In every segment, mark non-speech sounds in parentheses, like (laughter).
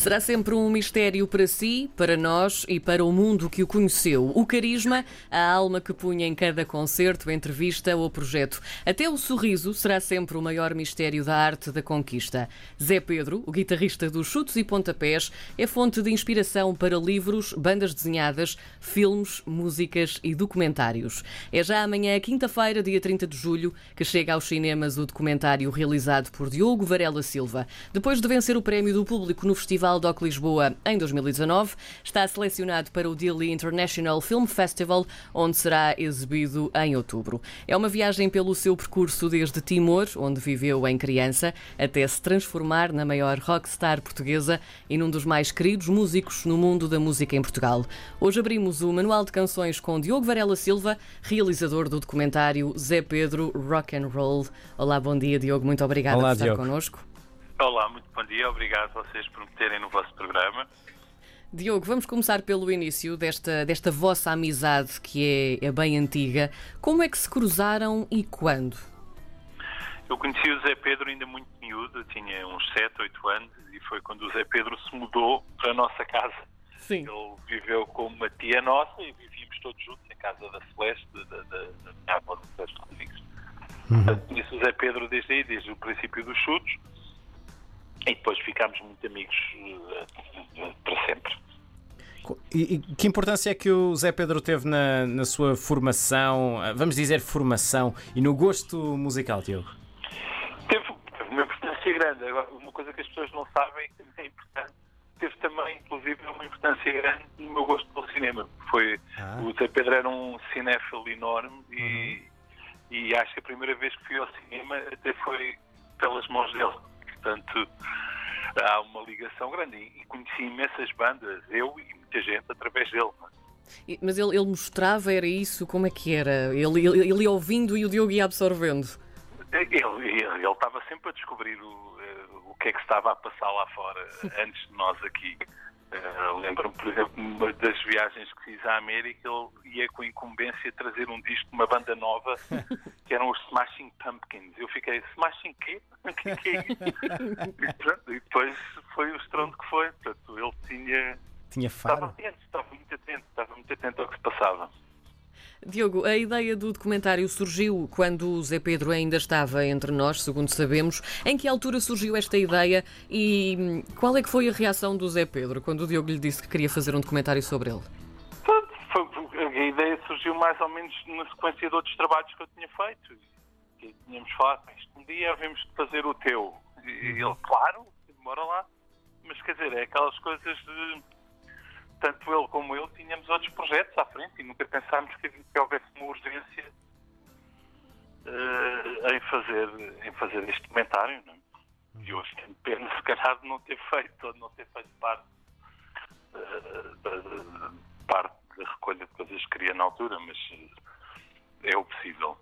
Será sempre um mistério para si, para nós e para o mundo que o conheceu. O carisma, a alma que punha em cada concerto, entrevista ou projeto. Até o sorriso será sempre o maior mistério da arte da conquista. Zé Pedro, o guitarrista dos Chutos e Pontapés, é fonte de inspiração para livros, bandas desenhadas, filmes, músicas e documentários. É já amanhã, quinta-feira, dia 30 de julho, que chega aos cinemas o documentário realizado por Diogo Varela Silva. Depois de vencer o prémio do público no Festival Festival DOC Lisboa em 2019. Está selecionado para o Dili International Film Festival, onde será exibido em outubro. É uma viagem pelo seu percurso desde Timor, onde viveu em criança, até se transformar na maior rockstar portuguesa e num dos mais queridos músicos no mundo da música em Portugal. Hoje abrimos o Manual de Canções com Diogo Varela Silva, realizador do documentário Zé Pedro Rock and Roll. Olá, bom dia, Diogo. Muito obrigado Olá, por estar Diogo. connosco. Olá, muito bom dia. Obrigado a vocês por me terem no vosso programa. Diogo, vamos começar pelo início desta, desta vossa amizade que é, é bem antiga. Como é que se cruzaram e quando? Eu conheci o Zé Pedro ainda muito miúdo, tinha uns 7, 8 anos, e foi quando o Zé Pedro se mudou para a nossa casa. Sim. Ele viveu com uma tia nossa e vivíamos todos juntos em casa da Celeste, da, da, da minha avó, do Celeste Rodrigues. Portanto, conheço o Zé Pedro desde aí, desde o princípio dos chutos, e depois ficámos muito amigos eh, para sempre. E, e que importância é que o Zé Pedro teve na, na sua formação, vamos dizer formação, e no gosto musical, Diogo? Teve, teve uma importância grande. Agora, uma coisa que as pessoas não sabem, (laughs) é importante, teve também, inclusive, uma importância grande no meu gosto pelo cinema. Foi, Ah. O Zé Pedro era um cinéfilo enorme e, e acho que a primeira vez que fui ao cinema até foi pelas mãos dele. Portanto, há uma ligação grande. E, conheci imensas bandas, eu e muita gente, através dele. é? Mas ele, ele mostrava, era isso? Como é que era? Ele, ele, ele ia ouvindo e o Diogo ia absorvendo. Ele, ele, estava sempre a descobrir o, eh, o que é que estava a passar lá fora (laughs) antes de nós aqui. Eh, Lembro-me, por exemplo, uma das viagens que fiz à América, ele ia com incumbência trazer um disco de uma banda nova (laughs) que eram os Smashing Pumpkins. Eu fiquei, Smashing quê? O que é que é isso? (laughs) E, pronto, e depois foi o estrondo que foi. Portanto, ele tinha. Tinha Estava faro? atento, estava muito atento, estava muito atento ao que se passava. Diogo, a ideia do documentário surgiu quando o Zé Pedro ainda estava entre nós, segundo sabemos. Em que altura surgiu esta ideia e hum, qual é que foi a reação do Zé Pedro quando o Diogo lhe disse que queria fazer um documentário sobre ele? A ideia surgiu mais ou menos na sequência de outros trabalhos que eu tinha feito. E tínhamos falado, isto um dia havemos de fazer o teu. E ele, claro, bora lá. Mas quer dizer, é aquelas coisas de. Tanto ele como eu tínhamos outros projetos à frente e nunca pensámos que, que houvesse uma urgência eh, em, fazer, em fazer este documentário. Não é? E hoje tenho pena, se calhar, de não ter feito, ou de não ter feito parte eh, da, parte da recolha de coisas que queria na altura, mas eh, é o possível.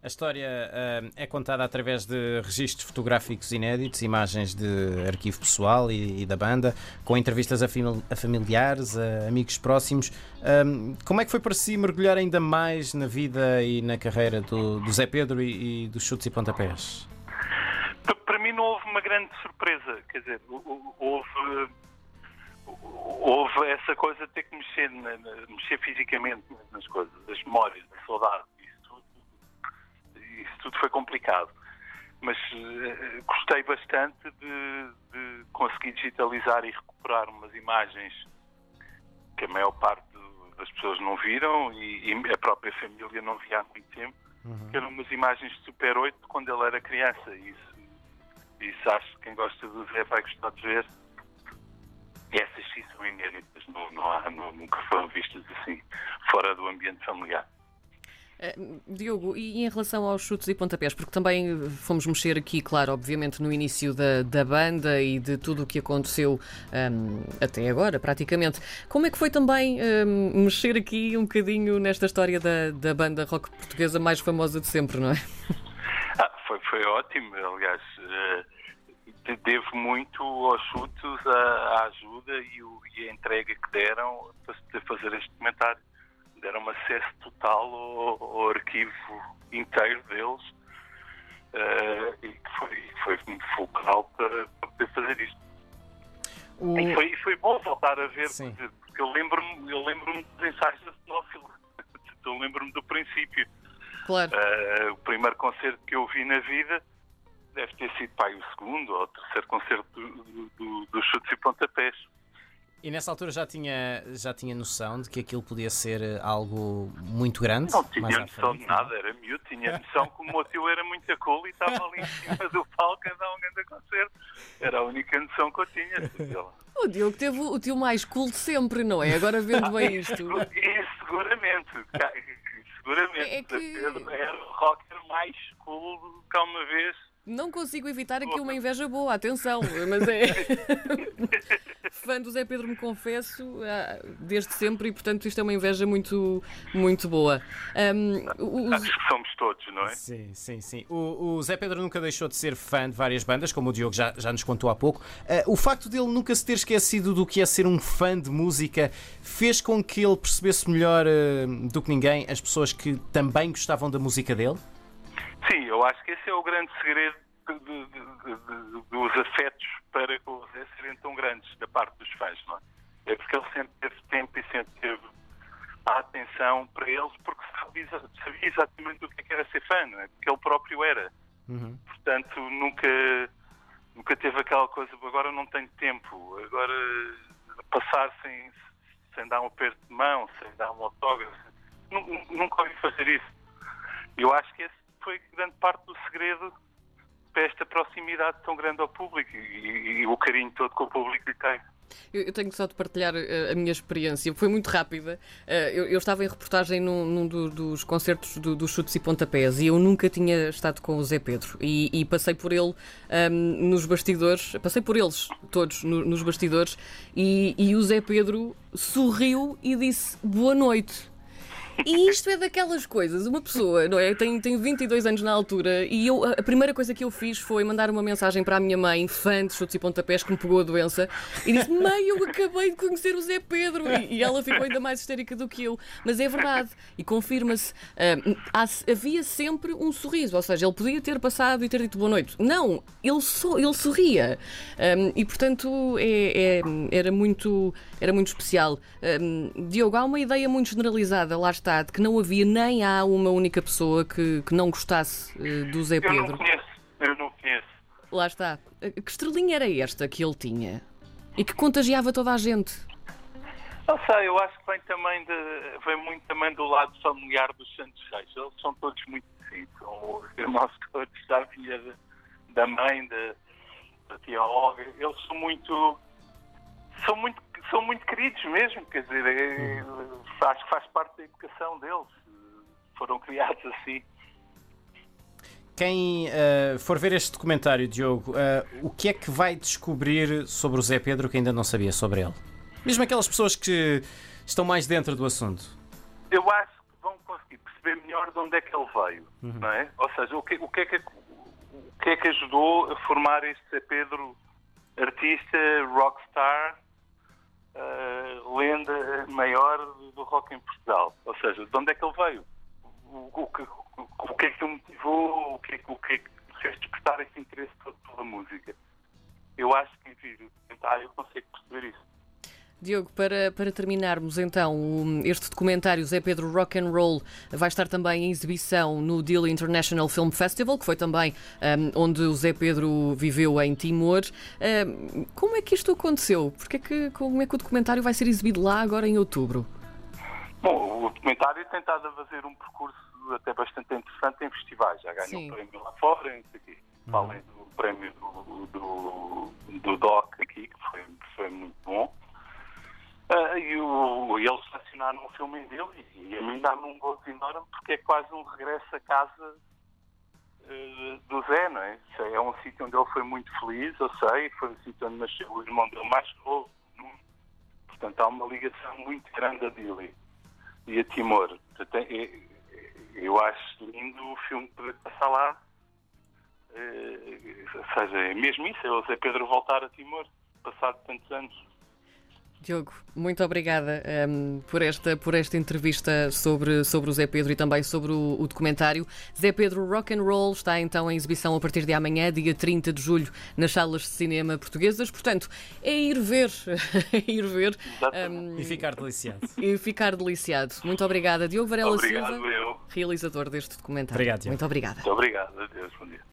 A história ah, é contada através de registros fotográficos inéditos, imagens de arquivo pessoal e, e da banda, com entrevistas a, a familiares, a amigos próximos. Ahm, como é que foi para si mergulhar ainda mais na vida e na carreira do, do Zé Pedro e, e dos chutes e pontapés? Pa- Para mim não houve uma grande surpresa, quer dizer, houve, houve essa coisa de ter que mexer, mexer fisicamente nas coisas, as memórias, a saudade, isso tudo, foi complicado. Mas eh, gostei bastante de, de conseguir digitalizar e recuperar umas imagens que a maior parte das pessoas não viram e, e a própria família não via há muito tempo, que eram umas imagens de Super 8 de quando ele era criança. E Isso, isso acho que quem gosta do Zé vai gostar de ver. E essas sim são inéditas, não, não há, não- nunca foram vistas assim, fora do ambiente familiar. Eh, Diogo, e em relação aos chutes e pontapés, porque também eh, fomos mexer aqui, claro, obviamente no início da, da banda e de tudo o que aconteceu ahm, até agora, praticamente. Como é que foi também ahm, mexer aqui um bocadinho nesta história da, da banda rock portuguesa mais famosa de sempre, não é? (laughs) Ah, foi, foi ótimo, aliás, eh, de- devo muito aos chutos a, ajuda e, o- e a entrega que deram para fazer este documentário. Deram acesso total ao, ao arquivo inteiro deles eh, e que foi, foi muito fulcral para, para poder fazer isto. O... E foi, foi bom voltar a ver, Sim. porque eu lembro-me eu lembro dos ensaios da Sinófilo. (laughs) Eu lembro-me do princípio. Claro. Uh, o primeiro concerto que eu vi na vida deve ter sido pai, o segundo ou o terceiro concerto dos do, do, do chutes e pontapés. E nessa altura já tinha, já tinha noção de que aquilo podia ser eh, algo muito grande? Não tinha noção de nada, era miúdo, tinha noção que o meu tio era muito cool e estava ali em cima do palco a dar um grande concerto. Era a única noção que eu tinha. O Diogo teve o tio mais cool de sempre, não é? Agora vendo bem isto. (laughs) E, seguramente, seguramente. É que... Era o rocker mais cool que há uma vez não consigo evitar aqui uma inveja boa, atenção, mas é. (laughs) Fã do Zé Pedro, me confesso, ah, desde sempre, e portanto isto é uma inveja muito, muito boa. Um, os... Acho que somos todos, não é? Sim, sim, sim. O, o, Zé Pedro nunca deixou de ser fã de várias bandas, como o Diogo já, já nos contou há pouco. Uh, o facto dele nunca se ter esquecido do que é ser um fã de música fez com que ele percebesse melhor uh, do que ninguém as pessoas que também gostavam da música dele? Sim, eu acho que esse é o grande segredo de, de, dos afetos para com o Zé serem tão grandes da parte dos fãs, não é? É porque ele sempre teve tempo e sempre teve a atenção para eles, porque sabia, sabia exatamente o que é era ser fã, não é? Porque ele próprio era. Uhum. Portanto, nunca, nunca teve aquela coisa, agora não tenho tempo, agora passar sem, sem dar um aperto de mão, sem dar um autógrafo. Nunca ouvi fazer isso. Eu acho que esse foi grande parte do segredo para esta proximidade tão grande ao público e, e o carinho todo que o público lhe tem. Eu, tenho só de partilhar uh, a minha experiência, foi muito rápida. Uh, eu, estava em reportagem num, num do, dos concertos dos do Chutes e Pontapés e eu nunca tinha estado com o Zé Pedro. E, e passei por ele um, ehm, nos bastidores, passei por eles todos no, nos bastidores, e, e o Zé Pedro sorriu e disse boa noite. E isto é daquelas coisas, uma pessoa, não é? Tem, tem 22 anos na altura e eu, a primeira coisa que eu fiz foi mandar uma mensagem para a minha mãe, de chutes e pontapés, que me pegou a doença, e disse: Mãe, eu acabei de conhecer o Zé Pedro. E, e ela ficou ainda mais histérica do que eu. Mas é verdade, e confirma-se, uh, havia sempre um sorriso, ou seja, ele podia ter passado e ter dito boa noite. Não, ele, so, ele sorria. Um, e portanto é, é, era, muito, era muito especial. Um, Diogo, há uma ideia muito generalizada, lá está de que não havia nem há uma única pessoa que, que não gostasse uh, do Zé Pedro. Eu não conheço, eu não conheço. Lá está. Eh, que estrelinha era esta que ele tinha? E que contagiava toda a gente? Não sei, eu acho que vem também de, vem muito também do lado familiar dos Santos Reis. Eles são todos muito assim, são os irmãos (laughs) todos da filha da mãe, da, da tia Olga. Eles são muito são muito são muito queridos mesmo, quer dizer, é, acho que faz parte da educação deles. Foram criados assim. Quem uh, for ver este documentário, Diogo, uh, o que é que vai descobrir sobre o Zé Pedro que ainda não sabia sobre ele? Mesmo aquelas pessoas que estão mais dentro do assunto. Eu acho que vão conseguir perceber melhor de onde é que ele veio, uhum. não é? Ou seja, o que, o, que é que, o que é que ajudou a formar este Zé Pedro artista, rockstar, uh, lenda maior do rock em Portugal. Ou seja, de onde é que ele veio? O, o, o, o que é que o motivou? O que é, o que, é que fez despertar esse interesse pela música? Eu acho que, enfim, o documentário consegue perceber isso. Diogo, para, para terminarmos então, este documentário Zé Pedro Rock and Roll vai estar também em exibição no Deal International Film Festival, que foi também um, onde o Zé Pedro viveu em Timor. Um, como é que isto aconteceu? Porque é que, como é que o documentário vai ser exibido lá agora em outubro? Bom, o documentário tem estado a fazer um percurso até bastante interessante em festivais. Já ganhou um prémio lá fora, não sei o quê. Uhum. Além do prémio do, do, do DOC aqui, que foi, foi muito bom. E, o, eles selecionaram o filme dele e, a mim dá-me um gosto enorme porque é quase um regresso a casa uh, do Zé, não é? É um sítio onde ele foi muito feliz, eu sei, foi um sítio onde nasceu o irmão dele mais novo. Portanto, há uma ligação muito grande a Dili e a Timor. Portanto, é, é, eu acho lindo o filme poder passar lá. Uh, ou seja, é mesmo isso, é o Zé Pedro voltar a Timor, passado tantos anos. Diogo, muito obrigada um, por, esta, por esta entrevista sobre, sobre o Zé Pedro e também sobre o, o, documentário. Zé Pedro Rock and Roll está então em exibição a partir de amanhã, dia 30 de julho, nas salas de cinema portuguesas. Portanto, é ir ver, (laughs) é ir ver um, e ficar deliciado. E ficar deliciado. Muito obrigada, Diogo Varela Obrigado, Silva, eu. realizador deste documentário. Obrigado, Diogo. Muito obrigada. Muito obrigado, adeus, bom dia.